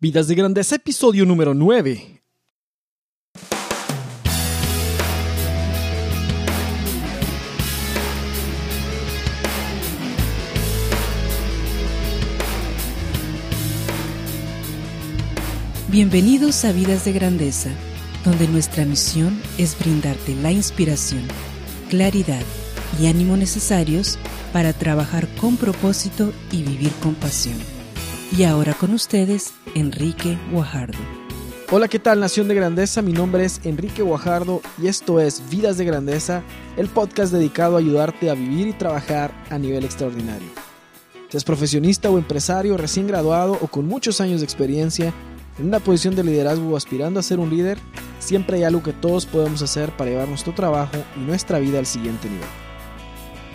Vidas de Grandeza, episodio número 9. Bienvenidos a Vidas de Grandeza, donde nuestra misión es brindarte la inspiración, claridad y ánimo necesarios para trabajar con propósito y vivir con pasión. Y ahora con ustedes, Enrique Guajardo. Hola, ¿qué tal Nación de Grandeza? Mi nombre es Enrique Guajardo y esto es Vidas de Grandeza, el podcast dedicado a ayudarte a vivir y trabajar a nivel extraordinario. Seas profesionista o empresario recién graduado o con muchos años de experiencia, en una posición de liderazgo o aspirando a ser un líder, siempre hay algo que todos podemos hacer para llevar nuestro trabajo y nuestra vida al siguiente nivel.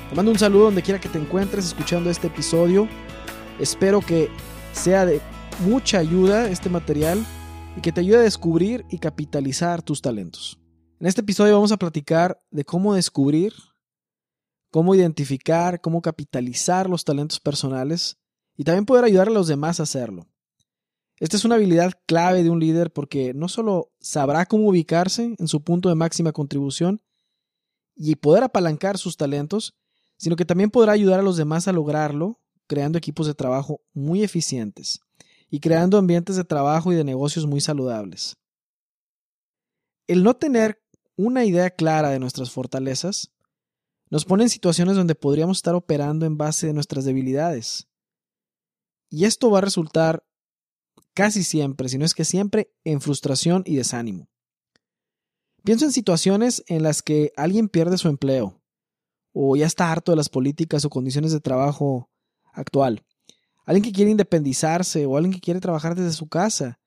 Te mando un saludo donde quiera que te encuentres escuchando este episodio. Espero que sea de mucha ayuda este material y que te ayude a descubrir y capitalizar tus talentos. En este episodio vamos a platicar de cómo descubrir, cómo identificar, cómo capitalizar los talentos personales y también poder ayudar a los demás a hacerlo. Esta es una habilidad clave de un líder porque no solo sabrá cómo ubicarse en su punto de máxima contribución y poder apalancar sus talentos, sino que también podrá ayudar a los demás a lograrlo, creando equipos de trabajo muy eficientes y creando ambientes de trabajo y de negocios muy saludables. El no tener una idea clara de nuestras fortalezas nos pone en situaciones donde podríamos estar operando en base de nuestras debilidades. Y esto va a resultar casi siempre, si no es que siempre, en frustración y desánimo. Pienso en situaciones en las que alguien pierde su empleo, o ya está harto de las políticas o condiciones de trabajo actual. Alguien que quiere independizarse o alguien que quiere trabajar desde su casa,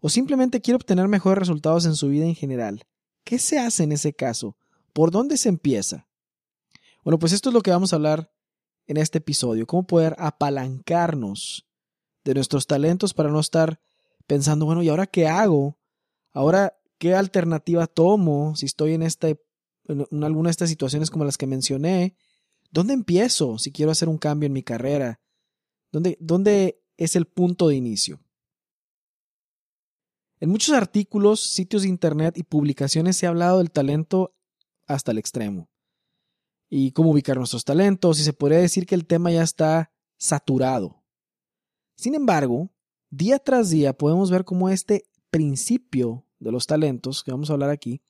o simplemente quiere obtener mejores resultados en su vida en general. ¿Qué se hace en ese caso? ¿Por dónde se empieza? Bueno, pues esto es lo que vamos a hablar en este episodio, cómo poder apalancarnos de nuestros talentos para no estar pensando, bueno, ¿y ahora qué hago? Ahora, ¿qué alternativa tomo si estoy en, esta, en alguna de estas situaciones como las que mencioné? ¿Dónde empiezo si quiero hacer un cambio en mi carrera? ¿Dónde, dónde es el punto de inicio? En muchos artículos, sitios de internet y publicaciones se ha hablado del talento hasta el extremo. Y cómo ubicar nuestros talentos, y se podría decir que el tema ya está saturado. Sin embargo, día tras día podemos ver cómo este principio de los talentos, que vamos a hablar aquí,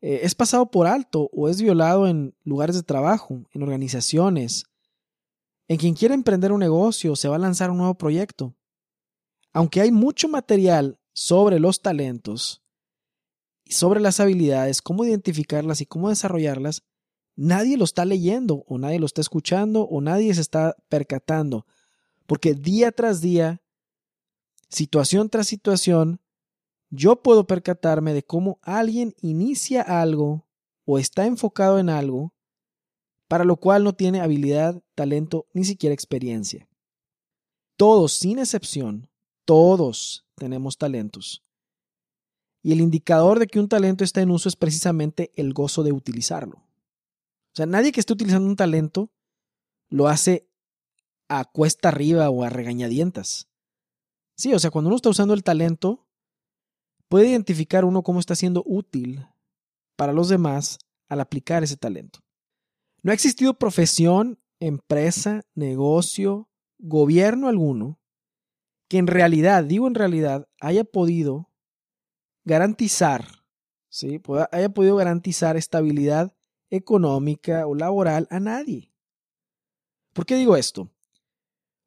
eh, es pasado por alto o es violado en lugares de trabajo, en organizaciones, en quien quiere emprender un negocio se va a lanzar un nuevo proyecto. Aunque hay mucho material sobre los talentos y sobre las habilidades, cómo identificarlas y cómo desarrollarlas, nadie lo está leyendo o nadie lo está escuchando o nadie se está percatando porque día tras día, situación tras situación, yo puedo percatarme de cómo alguien inicia algo o está enfocado en algo para lo cual no tiene habilidad, talento, ni siquiera experiencia. Todos, sin excepción, todos tenemos talentos. Y el indicador de que un talento está en uso es precisamente el gozo de utilizarlo. O sea, nadie que esté utilizando un talento lo hace a cuesta arriba o a regañadientas. Sí, o sea, cuando uno está usando el talento, puede identificar uno cómo está siendo útil para los demás al aplicar ese talento. No ha existido profesión, empresa, negocio, gobierno alguno que en realidad, digo en realidad, haya podido garantizar, ¿sí? haya podido garantizar estabilidad económica o laboral a nadie. ¿Por qué digo esto?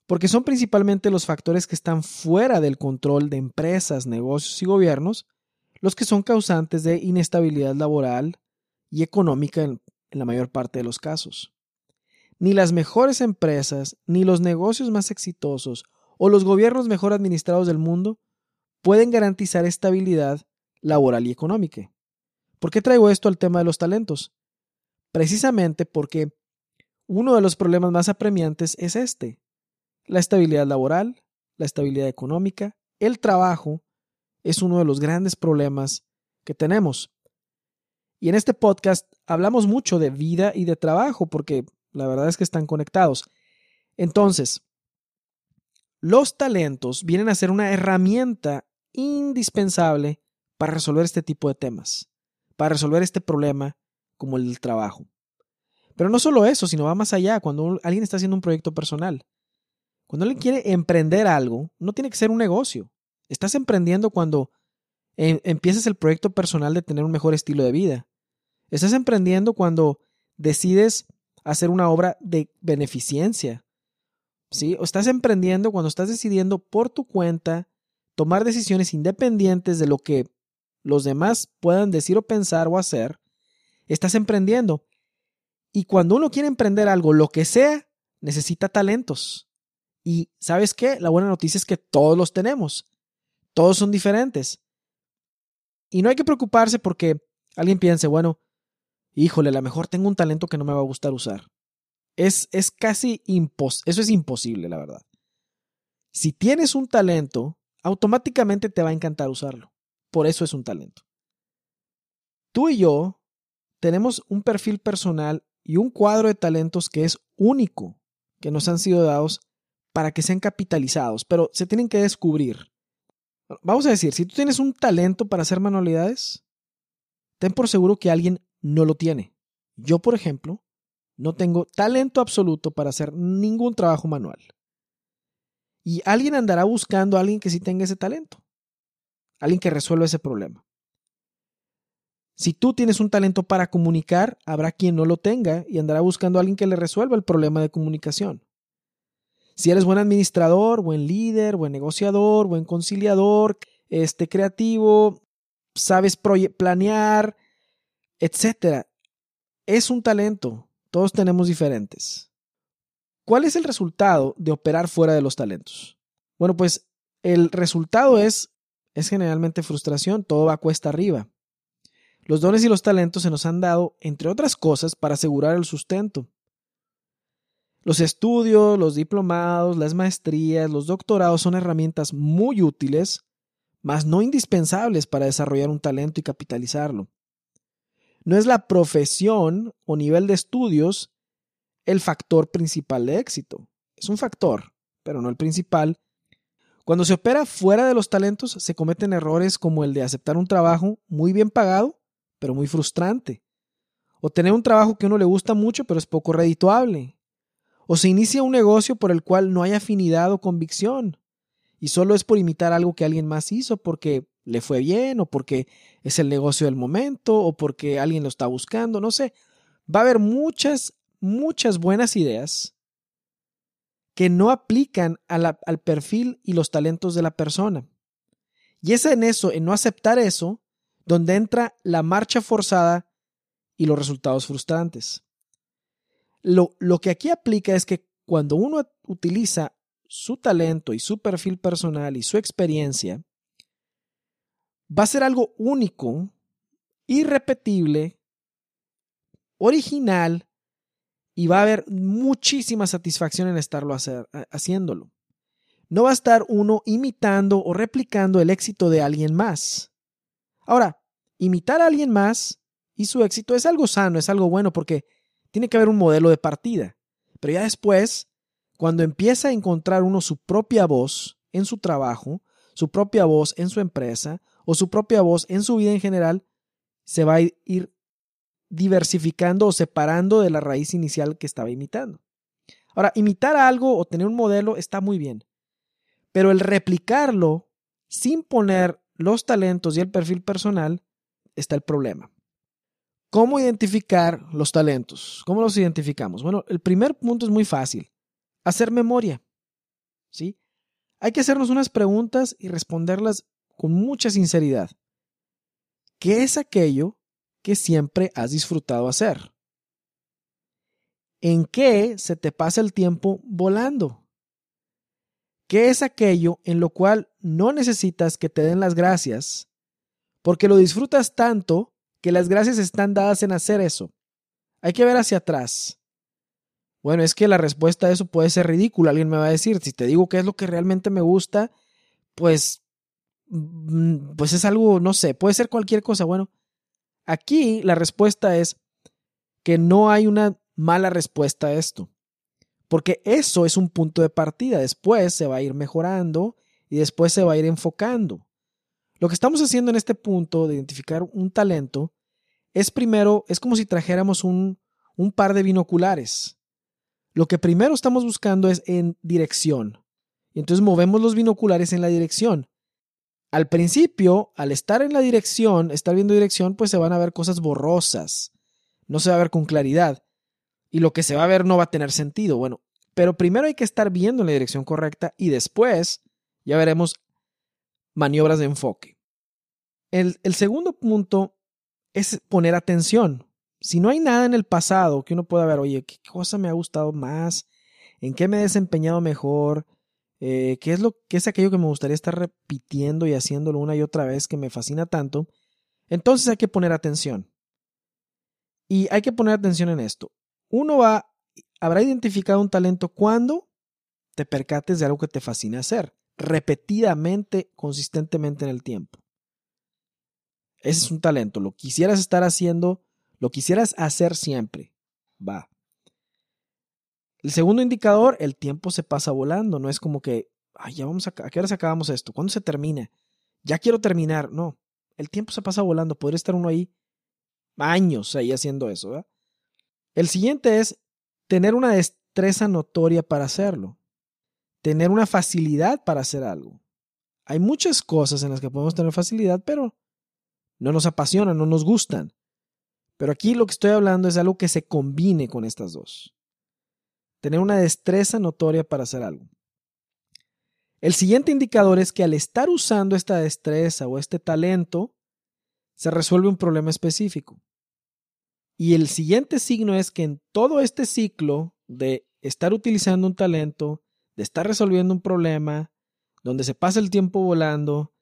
Porque son principalmente los factores que están fuera del control de empresas, negocios y gobiernos los que son causantes de inestabilidad laboral y económica en, la mayor parte de los casos. Ni las mejores empresas, ni los negocios más exitosos o los gobiernos mejor administrados del mundo pueden garantizar estabilidad laboral y económica. ¿Por qué traigo esto al tema de los talentos? Precisamente porque uno de los problemas más apremiantes es este, la estabilidad laboral, la estabilidad económica, el trabajo es uno de los grandes problemas que tenemos. Y en este podcast hablamos mucho de vida y de trabajo porque la verdad es que están conectados. Entonces, los talentos vienen a ser una herramienta indispensable para resolver este tipo de temas, para resolver este problema como el del trabajo. Pero no solo eso, sino va más allá, cuando alguien está haciendo un proyecto personal. Cuando alguien quiere emprender algo, no tiene que ser un negocio. Estás emprendiendo cuando em, empiezas el proyecto personal de tener un mejor estilo de vida. Estás emprendiendo cuando decides hacer una obra de beneficencia. ¿Sí? O estás emprendiendo cuando estás decidiendo por tu cuenta tomar decisiones independientes de lo que los demás puedan decir o pensar o hacer. Estás emprendiendo. Y cuando uno quiere emprender algo, lo que sea, necesita talentos. Y ¿sabes qué? La buena noticia es que todos los tenemos. Todos son diferentes. Y no hay que preocuparse porque alguien piense, bueno, híjole, a lo mejor tengo un talento que no me va a gustar usar. Es, es casi imposible, eso es imposible, la verdad. Si tienes un talento, automáticamente te va a encantar usarlo. Por eso es un talento. Tú y yo tenemos un perfil personal y un cuadro de talentos que es único, que nos han sido dados para que sean capitalizados, pero se tienen que descubrir. Vamos a decir, si tú tienes un talento para hacer manualidades, ten por seguro que alguien no lo tiene. Yo, por ejemplo, no tengo talento absoluto para hacer ningún trabajo manual. Y alguien andará buscando a alguien que sí tenga ese talento, alguien que resuelva ese problema. Si tú tienes un talento para comunicar, habrá quien no lo tenga y andará buscando a alguien que le resuelva el problema de comunicación. Si eres buen administrador, buen líder, buen negociador, buen conciliador, este creativo, sabes planear, etcétera, es un talento. Todos tenemos diferentes. ¿Cuál es el resultado de operar fuera de los talentos? Bueno, pues el resultado es es generalmente frustración, todo va cuesta arriba. Los dones y los talentos se nos han dado, entre otras cosas, para asegurar el sustento. Los estudios, los diplomados, las maestrías, los doctorados son herramientas muy útiles, mas no indispensables para desarrollar un talento y capitalizarlo. No es la profesión o nivel de estudios el factor principal de éxito. Es un factor, pero no el principal. Cuando se opera fuera de los talentos, se cometen errores como el de aceptar un trabajo muy bien pagado, pero muy frustrante. O tener un trabajo que a uno le gusta mucho, pero es poco redituable o se inicia un negocio por el cual no hay afinidad o convicción y solo es por imitar algo que alguien más hizo porque le fue bien o porque es el negocio del momento o porque alguien lo está buscando, no sé. Va a haber muchas, muchas buenas ideas que no aplican al perfil y los talentos de la persona. Y es en eso, en no aceptar eso, donde entra la marcha forzada y los resultados frustrantes. Lo, que aquí aplica es que cuando uno utiliza su talento y su perfil personal y su experiencia, va a ser algo único, irrepetible, original y va a haber muchísima satisfacción en estarlo haciéndolo. No va a estar uno imitando o replicando el éxito de alguien más. Ahora, imitar a alguien más y su éxito es algo sano, es algo bueno porque tiene que haber un modelo de partida. Pero ya después, cuando empieza a encontrar uno su propia voz en su trabajo, su propia voz en su empresa o su propia voz en su vida en general, se va a ir diversificando o separando de la raíz inicial que estaba imitando. Ahora, imitar algo o tener un modelo está muy bien, pero el replicarlo sin poner los talentos y el perfil personal está el problema. ¿Cómo identificar los talentos? ¿Cómo los identificamos? Bueno, el primer punto es muy fácil. Hacer memoria. ¿Sí? Hay que hacernos unas preguntas y responderlas con mucha sinceridad. ¿Qué es aquello que siempre has disfrutado hacer? ¿En qué se te pasa el tiempo volando? ¿Qué es aquello en lo cual no necesitas que te den las gracias porque lo disfrutas tanto que las gracias están dadas en hacer eso. Hay que ver hacia atrás. Bueno, es que la respuesta a eso puede ser ridícula. Alguien me va a decir, si te digo qué es lo que realmente me gusta, pues, mm, pues es algo, no sé, puede ser cualquier cosa. Bueno, aquí la respuesta es que no hay una mala respuesta a esto. Porque eso es un punto de partida. Después se va a ir mejorando y después se va a ir enfocando. Lo que estamos haciendo en este punto de identificar un talento es primero, es como si trajéramos un, un par de binoculares. Lo que primero estamos buscando es en dirección. Y entonces movemos los binoculares en la dirección. Al principio, al estar en la dirección, estar viendo dirección, pues se van a ver cosas borrosas. No se va a ver con claridad. Y lo que se va a ver no va a tener sentido. Bueno, pero primero hay que estar viendo en la dirección correcta y después ya veremos maniobras de enfoque. El, segundo punto es poner atención. Si no hay nada en el pasado que uno pueda ver, oye, ¿qué cosa me ha gustado más? ¿En qué me he desempeñado mejor? Eh, ¿Qué es lo qué es aquello que me gustaría estar repitiendo y haciéndolo una y otra vez que me fascina tanto? Entonces hay que poner atención. Y hay que poner atención en esto. Uno va, habrá identificado un talento cuando te percates de algo que te fascina hacer, repetidamente, consistentemente en el tiempo. Ese es un talento. Lo quisieras estar haciendo, lo quisieras hacer siempre. Va. El segundo indicador, el tiempo se pasa volando. No es como que, ay, ya vamos a, ¿a qué hora acabamos esto? ¿Cuándo se termina? Ya quiero terminar. No, el tiempo se pasa volando. Podría estar uno ahí años ahí haciendo eso. El siguiente es tener una destreza notoria para hacerlo. Tener una facilidad para hacer algo. Hay muchas cosas en las que podemos tener facilidad, pero no nos apasionan, no nos gustan. Pero aquí lo que estoy hablando es algo que se combine con estas dos. Tener una destreza notoria para hacer algo. El siguiente indicador es que al estar usando esta destreza o este talento, se resuelve un problema específico. Y el siguiente signo es que en todo este ciclo de estar utilizando un talento, de estar resolviendo un problema, donde se pasa el tiempo volando,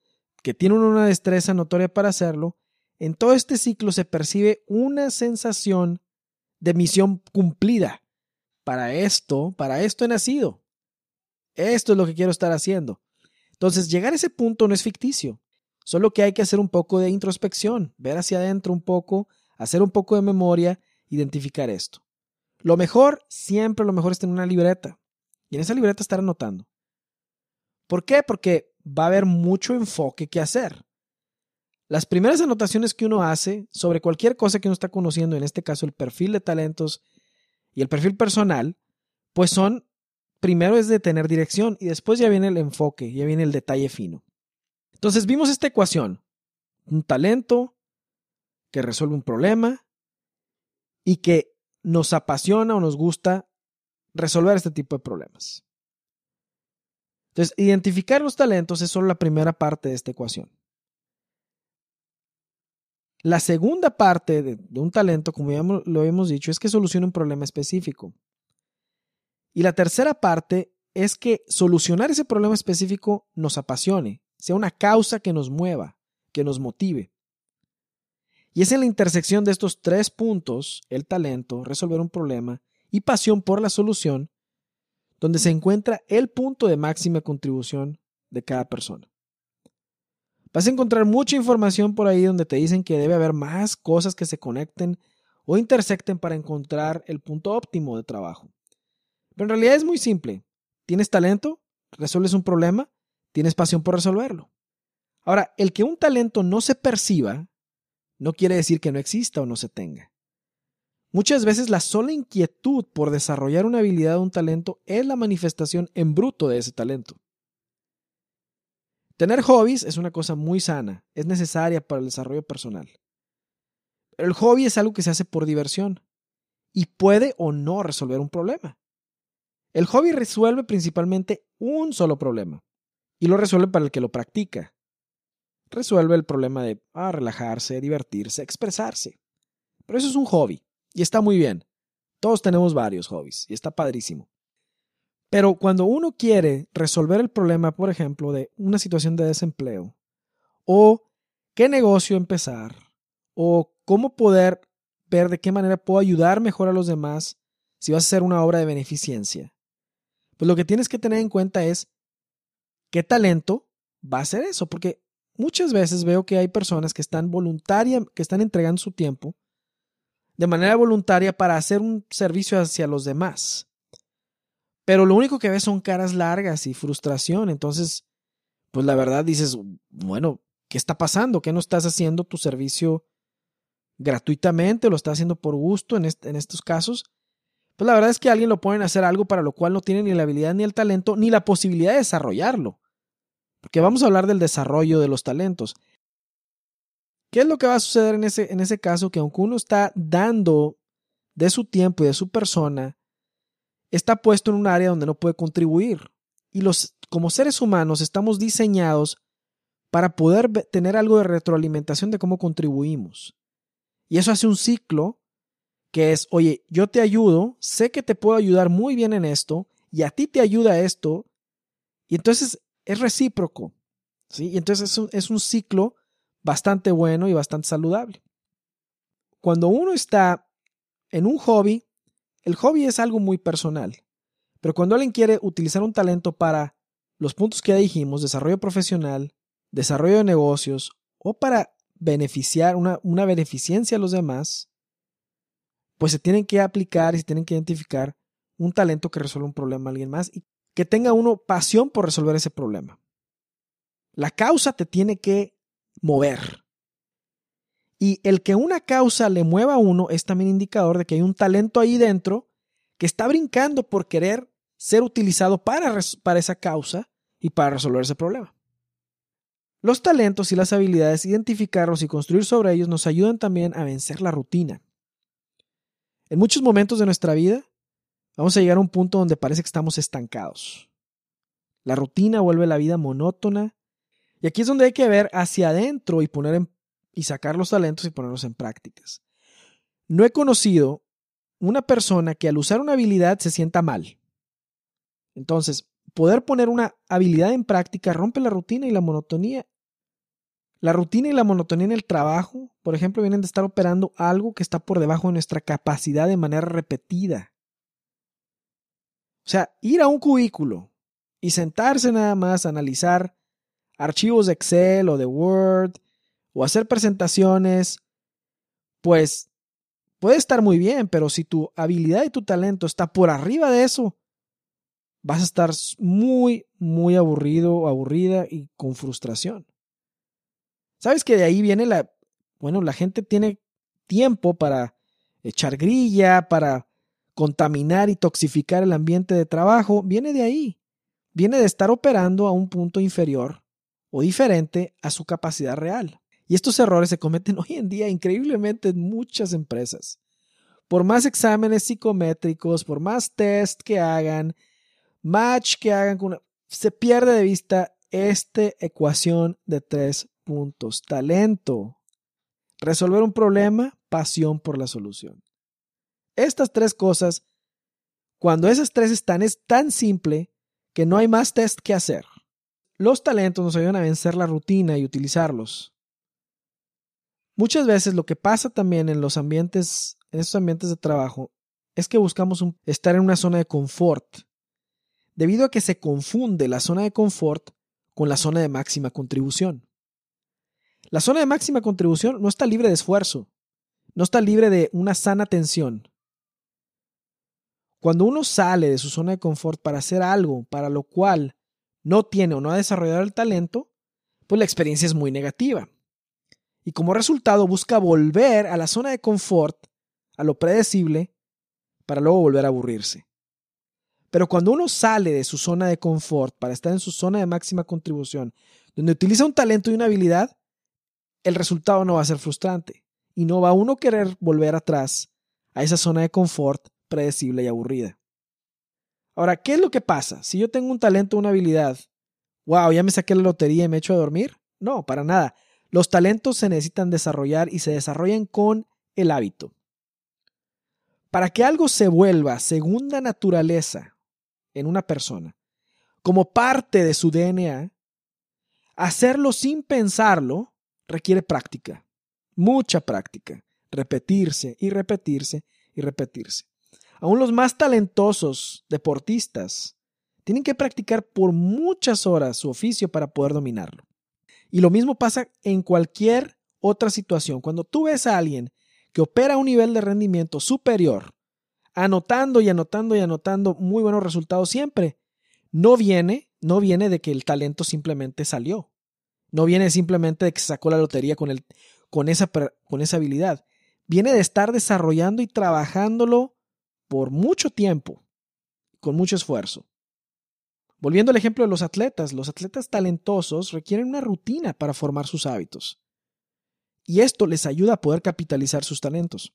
que tiene una destreza notoria para hacerlo, en todo este ciclo se percibe una sensación de misión cumplida. Para esto, para esto he nacido. Esto es lo que quiero estar haciendo. Entonces, llegar a ese punto no es ficticio. Solo que hay que hacer un poco de introspección, ver hacia adentro un poco, hacer un poco de memoria, identificar esto. Lo mejor, siempre lo mejor es tener una libreta. Y en esa libreta estar anotando. ¿Por qué? Porque va a haber mucho enfoque que hacer. Las primeras anotaciones que uno hace sobre cualquier cosa que uno está conociendo, en este caso el perfil de talentos y el perfil personal, pues son, primero es de tener dirección y después ya viene el enfoque, ya viene el detalle fino. Entonces vimos esta ecuación, un talento que resuelve un problema y que nos apasiona o nos gusta resolver este tipo de problemas. Entonces, identificar los talentos es solo la primera parte de esta ecuación. La segunda parte de, un talento, como ya lo hemos dicho, es que solucione un problema específico. Y la tercera parte es que solucionar ese problema específico nos apasione, sea una causa que nos mueva, que nos motive. Y es en la intersección de estos tres puntos, el talento, resolver un problema y pasión por la solución, donde se encuentra el punto de máxima contribución de cada persona. Vas a encontrar mucha información por ahí donde te dicen que debe haber más cosas que se conecten o intersecten para encontrar el punto óptimo de trabajo. Pero en realidad es muy simple. Tienes talento, resuelves un problema, tienes pasión por resolverlo. Ahora, el que un talento no se perciba no quiere decir que no exista o no se tenga. Muchas veces la sola inquietud por desarrollar una habilidad o un talento es la manifestación en bruto de ese talento. Tener hobbies es una cosa muy sana, es necesaria para el desarrollo personal. el hobby es algo que se hace por diversión y puede o no resolver un problema. El hobby resuelve principalmente un solo problema y lo resuelve para el que lo practica. Resuelve el problema de ah, relajarse, divertirse, expresarse. Pero eso es un hobby. Y está muy bien. Todos tenemos varios hobbies y está padrísimo. Pero cuando uno quiere resolver el problema, por ejemplo, de una situación de desempleo, o qué negocio empezar, o cómo poder ver de qué manera puedo ayudar mejor a los demás si vas a hacer una obra de beneficencia, pues lo que tienes que tener en cuenta es qué talento va a hacer eso, porque muchas veces veo que hay personas que están voluntarias, que están entregando su tiempo de manera voluntaria para hacer un servicio hacia los demás. pero lo único que ves son caras largas y frustración. Entonces, pues la verdad dices, bueno, ¿qué está pasando? ¿Qué no estás haciendo tu servicio gratuitamente? ¿Lo estás haciendo por gusto en, en estos casos? Pues la verdad es que alguien lo pueden hacer algo para lo cual no tiene ni la habilidad ni el talento ni la posibilidad de desarrollarlo. Porque vamos a hablar del desarrollo de los talentos. ¿Qué es lo que va a suceder en ese, en ese caso? Que aunque uno está dando de su tiempo y de su persona, está puesto en un área donde no puede contribuir. Y los, como seres humanos estamos diseñados para poder tener algo de retroalimentación de cómo contribuimos. Y eso hace un ciclo que es, oye, yo te ayudo, sé que te puedo ayudar muy bien en esto, y a ti te ayuda esto, y entonces es recíproco. ¿sí? Y entonces es un, es un ciclo bastante bueno y bastante saludable. Cuando uno está en un hobby, el hobby es algo muy personal. Pero cuando alguien quiere utilizar un talento para los puntos que ya dijimos, desarrollo profesional, desarrollo de negocios o para beneficiar una, una beneficencia a los demás, pues se tienen que aplicar y se tienen que identificar un talento que resuelva un problema a alguien más y que tenga uno pasión por resolver ese problema. La causa te tiene que mover. Y el que una causa le mueva a uno es también indicador de que hay un talento ahí dentro que está brincando por querer ser utilizado para, para esa causa y para resolver ese problema. Los talentos y las habilidades, identificarlos y construir sobre ellos nos ayudan también a vencer la rutina. En muchos momentos de nuestra vida vamos a llegar a un punto donde parece que estamos estancados. La rutina vuelve la vida monótona y aquí es donde hay que ver hacia adentro y poner en, y sacar los talentos y ponerlos en prácticas. No he conocido una persona que al usar una habilidad se sienta mal. Entonces, poder poner una habilidad en práctica rompe la rutina y la monotonía. La rutina y la monotonía en el trabajo, por ejemplo, vienen de estar operando algo que está por debajo de nuestra capacidad de manera repetida. O sea, ir a un cubículo y sentarse nada más analizar archivos de Excel o de Word o hacer presentaciones, pues puede estar muy bien, pero si tu habilidad y tu talento está por arriba de eso, vas a estar muy, muy aburrido o aburrida y con frustración. Sabes que de ahí viene la, bueno, la gente tiene tiempo para echar grilla, para contaminar y toxificar el ambiente de trabajo, viene de ahí. Viene de estar operando a un punto inferior o diferente a su capacidad real. Y estos errores se cometen hoy en día increíblemente en muchas empresas. Por más exámenes psicométricos, por más test que hagan, match que hagan, se pierde de vista esta ecuación de tres puntos. Talento, resolver un problema, pasión por la solución. Estas tres cosas, cuando esas tres están, es tan simple que no hay más test que hacer. Los talentos nos ayudan a vencer la rutina y utilizarlos. Muchas veces lo que pasa también en los ambientes, en estos ambientes de trabajo, es que buscamos estar en una zona de confort, debido a que se confunde la zona de confort con la zona de máxima contribución. La zona de máxima contribución no está libre de esfuerzo, no está libre de una sana tensión. Cuando uno sale de su zona de confort para hacer algo para lo cual no tiene o no ha desarrollado el talento, pues la experiencia es muy negativa. Y como resultado busca volver a la zona de confort, a lo predecible, para luego volver a aburrirse. Pero cuando uno sale de su zona de confort para estar en su zona de máxima contribución, donde utiliza un talento y una habilidad, el resultado no va a ser frustrante y no va a uno querer volver atrás a esa zona de confort predecible y aburrida. Ahora, ¿qué es lo que pasa? Si yo tengo un talento, una habilidad, wow, ya me saqué la lotería y me echo a dormir. No, para nada. Los talentos se necesitan desarrollar y se desarrollan con el hábito. Para que algo se vuelva segunda naturaleza en una persona, como parte de su DNA, hacerlo sin pensarlo requiere práctica, mucha práctica, repetirse y repetirse y repetirse. Aún los más talentosos deportistas tienen que practicar por muchas horas su oficio para poder dominarlo. Y lo mismo pasa en cualquier otra situación. Cuando tú ves a alguien que opera un nivel de rendimiento superior anotando y anotando y anotando muy buenos resultados siempre. No viene, no viene de que el talento simplemente salió. No viene simplemente de que sacó la lotería con, el, con, esa, con esa habilidad. Viene de estar desarrollando y trabajándolo por mucho tiempo, con mucho esfuerzo. Volviendo al ejemplo de los atletas, los atletas talentosos requieren una rutina para formar sus hábitos. Y esto les ayuda a poder capitalizar sus talentos.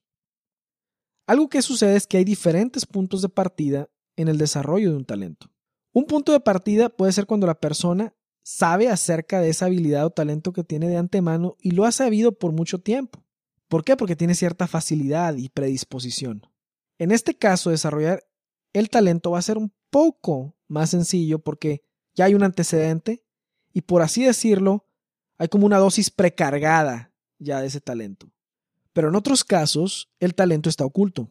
Algo que sucede es que hay diferentes puntos de partida en el desarrollo de un talento. Un punto de partida puede ser cuando la persona sabe acerca de esa habilidad o talento que tiene de antemano y lo ha sabido por mucho tiempo. ¿Por qué? Porque tiene cierta facilidad y predisposición. En este caso, desarrollar el talento va a ser un poco más sencillo porque ya hay un antecedente y por así decirlo, hay como una dosis precargada ya de ese talento. Pero en otros casos, el talento está oculto.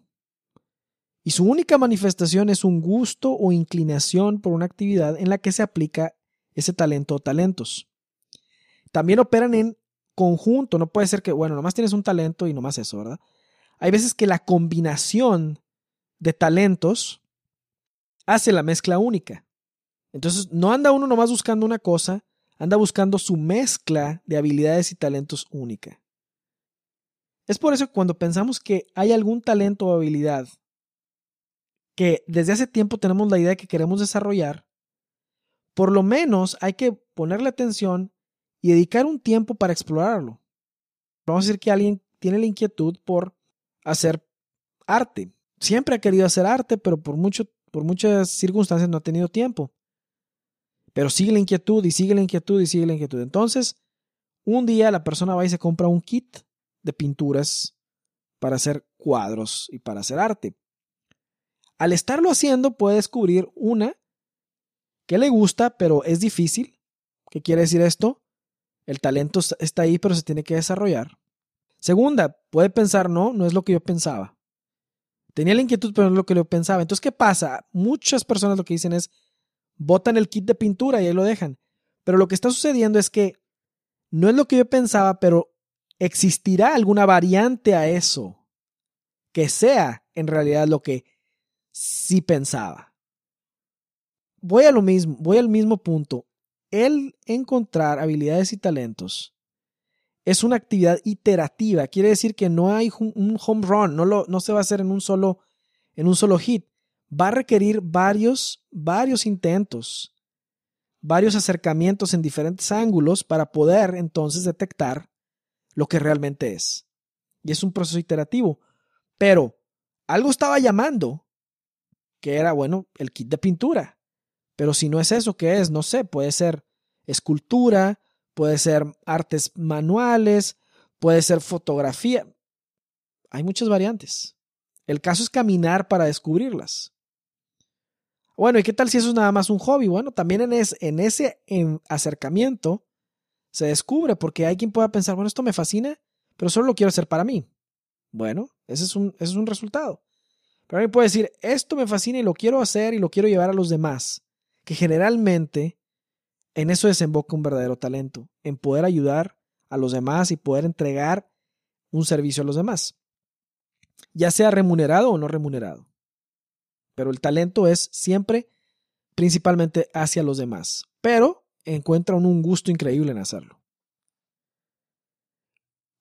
Y su única manifestación es un gusto o inclinación por una actividad en la que se aplica ese talento o talentos. También operan en conjunto, no puede ser que, bueno, nomás tienes un talento y nomás eso, ¿verdad? Hay veces que la combinación de talentos hace la mezcla única. Entonces, no anda uno nomás buscando una cosa, anda buscando su mezcla de habilidades y talentos única. Es por eso que cuando pensamos que hay algún talento o habilidad que desde hace tiempo tenemos la idea de que queremos desarrollar, por lo menos hay que ponerle atención y dedicar un tiempo para explorarlo. Vamos a decir que alguien tiene la inquietud por hacer arte. Siempre ha querido hacer arte, pero por, mucho, por muchas circunstancias no ha tenido tiempo. Pero sigue la inquietud y sigue la inquietud y sigue la inquietud. Entonces, un día la persona va y se compra un kit de pinturas para hacer cuadros y para hacer arte. Al estarlo haciendo puede descubrir una que le gusta, pero es difícil. ¿Qué quiere decir esto? El talento está ahí, pero se tiene que desarrollar. Segunda, puede pensar, no, no es lo que yo pensaba. Tenía la inquietud, pero no es lo que yo pensaba. Entonces, ¿qué pasa? Muchas personas lo que dicen es, botan el kit de pintura y ahí lo dejan. Pero lo que está sucediendo es que no es lo que yo pensaba, pero ¿Existirá alguna variante a eso que sea en realidad lo que sí pensaba? Voy a lo mismo, voy al mismo punto. El encontrar habilidades y talentos es una actividad iterativa. Quiere decir que no hay un home run, no, lo, no se va a hacer en un solo, en un solo hit. Va a requerir varios, varios intentos, varios acercamientos en diferentes ángulos para poder entonces detectar lo que realmente es. Y es un proceso iterativo. Pero algo estaba llamando que era, bueno, el kit de pintura. Pero si no es eso, ¿qué es? No sé, puede ser escultura, puede ser artes manuales, puede ser fotografía. Hay muchas variantes. El caso es caminar para descubrirlas. Bueno, ¿y qué tal si eso es nada más un hobby? Bueno, también en, en ese acercamiento se descubre porque hay quien pueda pensar, bueno, esto me fascina, pero solo lo quiero hacer para mí. Bueno, ese es un, es un resultado. Pero alguien puede decir, esto me fascina y lo quiero hacer y lo quiero llevar a los demás, que generalmente en eso desemboca un verdadero talento, en poder ayudar a los demás y poder entregar un servicio a los demás, ya sea remunerado o no remunerado. Pero el talento es siempre principalmente hacia los demás. Pero encuentran un gusto increíble en hacerlo.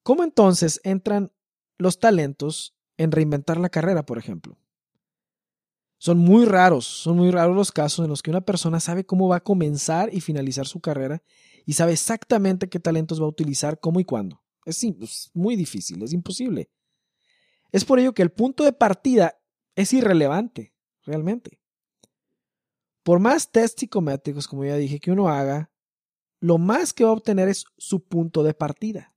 ¿Cómo entonces entran los talentos en reinventar la carrera, por ejemplo? Son muy raros, son muy raros los casos en los que una persona sabe cómo va a comenzar y finalizar su carrera y sabe exactamente qué talentos va a utilizar, cómo y cuándo. Es, muy difícil, es imposible. Es por ello que el punto de partida es irrelevante, realmente. Por más test psicométricos, como ya dije, que uno haga, lo más que va a obtener es su punto de partida.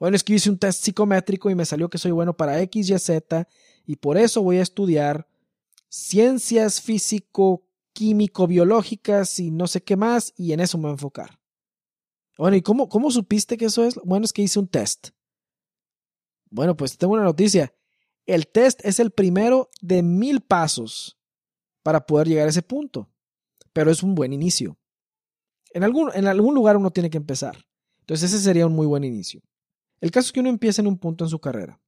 Bueno, es que hice un test psicométrico y me salió que soy bueno para X, Y, Z, y por eso voy a estudiar ciencias físico, químico, biológicas y no sé qué más, y en eso me voy a enfocar. Bueno, ¿y cómo, cómo supiste que eso es? Bueno, es que hice un test. Bueno, pues tengo una noticia. El test es el primero de mil pasos para poder llegar a ese punto. Pero es un buen inicio. En algún, en algún lugar uno tiene que empezar. Entonces ese sería un muy buen inicio. El caso es que uno empieza en un punto en su carrera,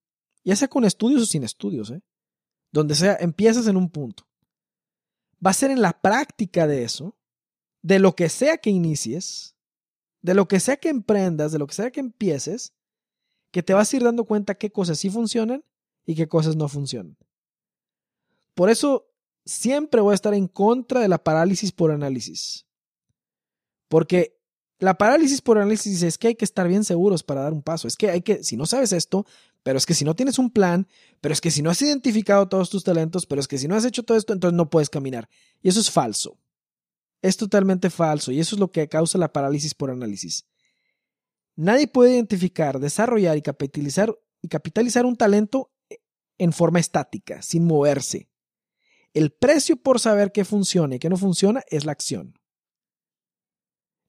ya sea con estudios o sin estudios. ¿eh? Donde sea, empiezas en un punto. Va a ser en la práctica de eso, de lo que sea que inicies, de lo que sea que emprendas, de lo que sea que empieces, que te vas a ir dando cuenta qué cosas sí funcionan y qué cosas no funcionan. Por eso siempre voy a estar en contra de la parálisis por análisis. Porque la parálisis por análisis es que hay que estar bien seguros para dar un paso. Es que hay que, si no sabes esto, pero es que si no tienes un plan, pero es que si no has identificado todos tus talentos, pero es que si no has hecho todo esto, entonces no puedes caminar. Y eso es falso. Es totalmente falso y eso es lo que causa la parálisis por análisis. Nadie puede identificar, desarrollar y capitalizar, un talento en forma estática, sin moverse. El precio por saber qué funciona y qué no funciona es la acción.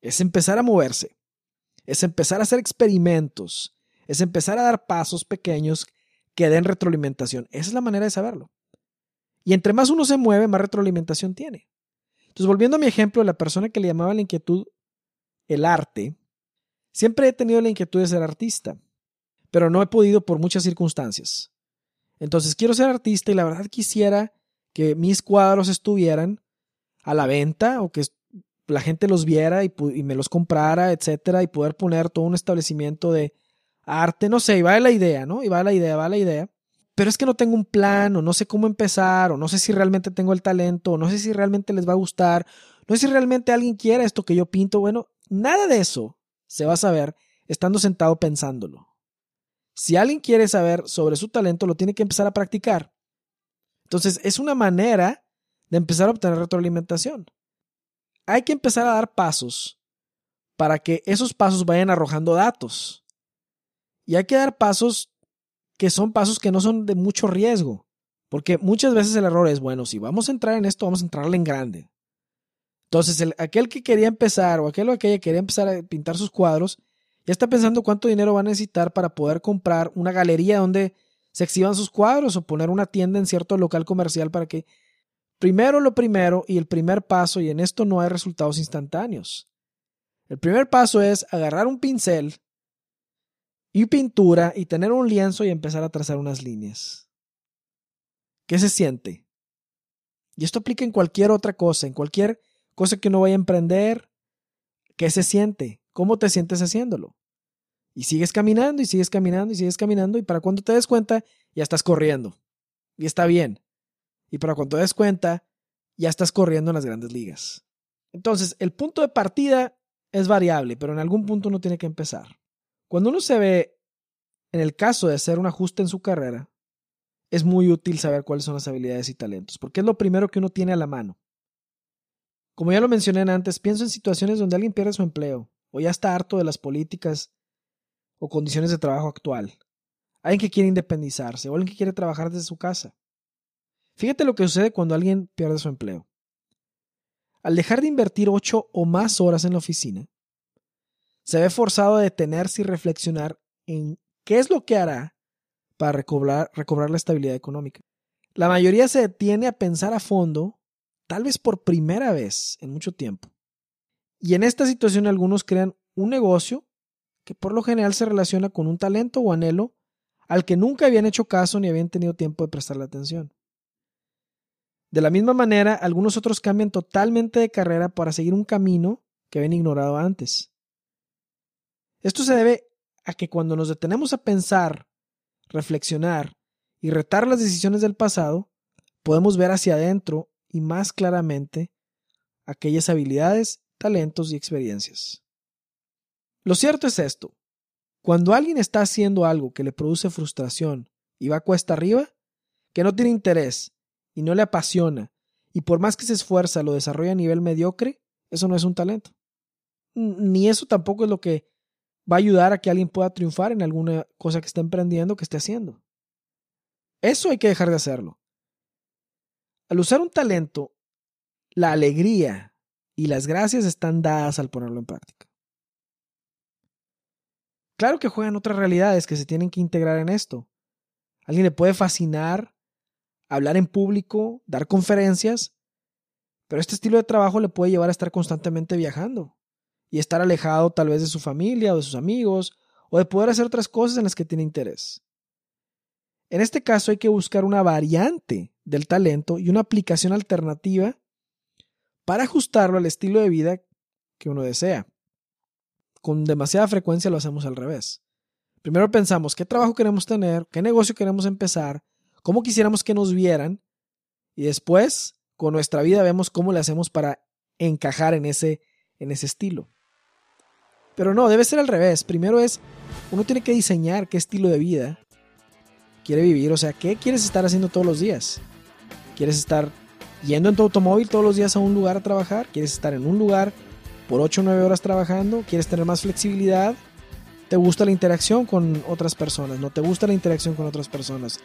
Es empezar a moverse, es empezar a hacer experimentos, es empezar a dar pasos pequeños que den retroalimentación. Esa es la manera de saberlo. Y entre más uno se mueve, más retroalimentación tiene. Entonces, volviendo a mi ejemplo de la persona que le llamaba la inquietud el arte, siempre he tenido la inquietud de ser artista, pero no he podido por muchas circunstancias. Entonces, quiero ser artista y la verdad quisiera que mis cuadros estuvieran a la venta o que la gente los viera y, me los comprara, etcétera, y poder poner todo un establecimiento de arte, no sé, y va la idea, ¿no? Y va la idea, va la idea. Pero es que no tengo un plan, o no sé cómo empezar, o no sé si realmente tengo el talento, o no sé si realmente les va a gustar, no sé si realmente alguien quiere esto que yo pinto. Bueno, nada de eso se va a saber estando sentado pensándolo. Si alguien quiere saber sobre su talento, lo tiene que empezar a practicar. Entonces, es una manera de empezar a obtener retroalimentación. Hay que empezar a dar pasos para que esos pasos vayan arrojando datos. Y hay que dar pasos que son pasos que no son de mucho riesgo. Porque muchas veces el error es, bueno, si vamos a entrar en esto, vamos a entrarle en grande. Entonces, el, aquel que quería empezar o aquel o aquella que quería empezar a pintar sus cuadros, ya está pensando cuánto dinero va a necesitar para poder comprar una galería donde se exhiban sus cuadros o poner una tienda en cierto local comercial para que primero lo primero y el primer paso, y en esto no hay resultados instantáneos. El primer paso es agarrar un pincel, y pintura y tener un lienzo y empezar a trazar unas líneas. ¿Qué se siente? Y esto aplica en cualquier otra cosa, en cualquier cosa que uno vaya a emprender. ¿Qué se siente? ¿Cómo te sientes haciéndolo? Y sigues caminando y sigues caminando y sigues caminando y para cuando te des cuenta ya estás corriendo. Y está bien. Y para cuando te des cuenta ya estás corriendo en las grandes ligas. Entonces, el punto de partida es variable, pero en algún punto uno tiene que empezar. Cuando uno se ve en el caso de hacer un ajuste en su carrera, es muy útil saber cuáles son las habilidades y talentos, porque es lo primero que uno tiene a la mano. Como ya lo mencioné antes, pienso en situaciones donde alguien pierde su empleo, o ya está harto de las políticas o condiciones de trabajo actual. Alguien que quiere independizarse, o alguien que quiere trabajar desde su casa. Fíjate lo que sucede cuando alguien pierde su empleo. Al dejar de invertir ocho o más horas en la oficina, se ve forzado a detenerse y reflexionar en qué es lo que hará para recobrar, la estabilidad económica. La mayoría se detiene a pensar a fondo, tal vez por primera vez en mucho tiempo. Y en esta situación algunos crean un negocio que por lo general se relaciona con un talento o anhelo al que nunca habían hecho caso ni habían tenido tiempo de prestarle atención. De la misma manera, algunos otros cambian totalmente de carrera para seguir un camino que habían ignorado antes. Esto se debe a que cuando nos detenemos a pensar, reflexionar y retar las decisiones del pasado, podemos ver hacia adentro y más claramente aquellas habilidades, talentos y experiencias. Lo cierto es esto. Cuando alguien está haciendo algo que le produce frustración y va cuesta arriba, que no tiene interés y no le apasiona, y por más que se esfuerza lo desarrolla a nivel mediocre, eso no es un talento. Ni eso tampoco es lo que va a ayudar a que alguien pueda triunfar en alguna cosa que esté emprendiendo, que esté haciendo. Eso hay que dejar de hacerlo. Al usar un talento, la alegría y las gracias están dadas al ponerlo en práctica. Claro que juegan otras realidades que se tienen que integrar en esto. alguien le puede fascinar hablar en público, dar conferencias, pero este estilo de trabajo le puede llevar a estar constantemente viajando y estar alejado tal vez de su familia o de sus amigos o de poder hacer otras cosas en las que tiene interés. En este caso hay que buscar una variante del talento y una aplicación alternativa para ajustarlo al estilo de vida que uno desea. Con demasiada frecuencia lo hacemos al revés. Primero pensamos qué trabajo queremos tener, qué negocio queremos empezar, cómo quisiéramos que nos vieran y después con nuestra vida vemos cómo le hacemos para encajar en ese, en ese estilo. Pero no, debe ser al revés. Primero es, uno tiene que diseñar qué estilo de vida quiere vivir, o sea, qué quieres estar haciendo todos los días. ¿Quieres estar yendo en tu automóvil todos los días a un lugar a trabajar? ¿Quieres estar en un lugar por 8 o 9 horas trabajando? ¿Quieres tener más flexibilidad? ¿Te gusta la interacción con otras personas? ¿No te gusta la interacción con otras personas?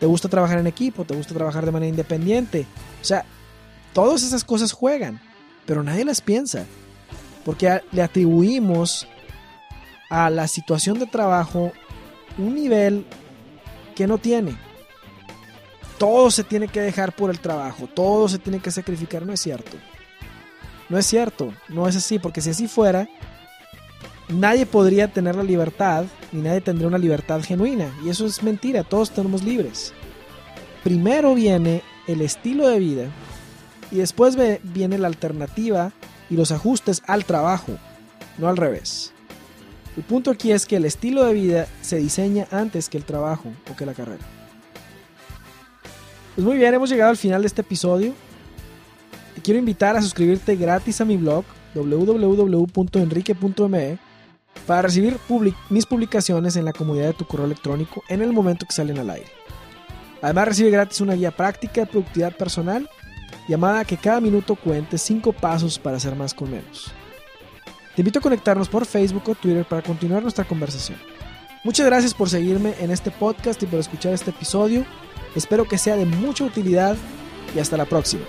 ¿Te gusta trabajar en equipo? ¿Te gusta trabajar de manera independiente? O sea, todas esas cosas juegan, pero nadie las piensa. Porque le atribuimos a la situación de trabajo un nivel que no tiene. Todo se tiene que dejar por el trabajo, todo se tiene que sacrificar, no es cierto. No es cierto, no es así, porque si así fuera, nadie podría tener la libertad ni nadie tendría una libertad genuina. Y eso es mentira, todos tenemos libres. Primero viene el estilo de vida y después viene la alternativa y los ajustes al trabajo, no al revés. El punto aquí es que el estilo de vida se diseña antes que el trabajo o que la carrera. Pues muy bien, hemos llegado al final de este episodio. Te quiero invitar a suscribirte gratis a mi blog www.enrique.me para recibir mis publicaciones en la comunidad de tu correo electrónico en el momento que salen al aire. Además recibe gratis una guía práctica de productividad personal llamada Que cada minuto cuente 5 pasos para hacer más con menos. Te invito a conectarnos por Facebook o Twitter para continuar nuestra conversación. Muchas gracias por seguirme en este podcast y por escuchar este episodio. Espero que sea de mucha utilidad y hasta la próxima.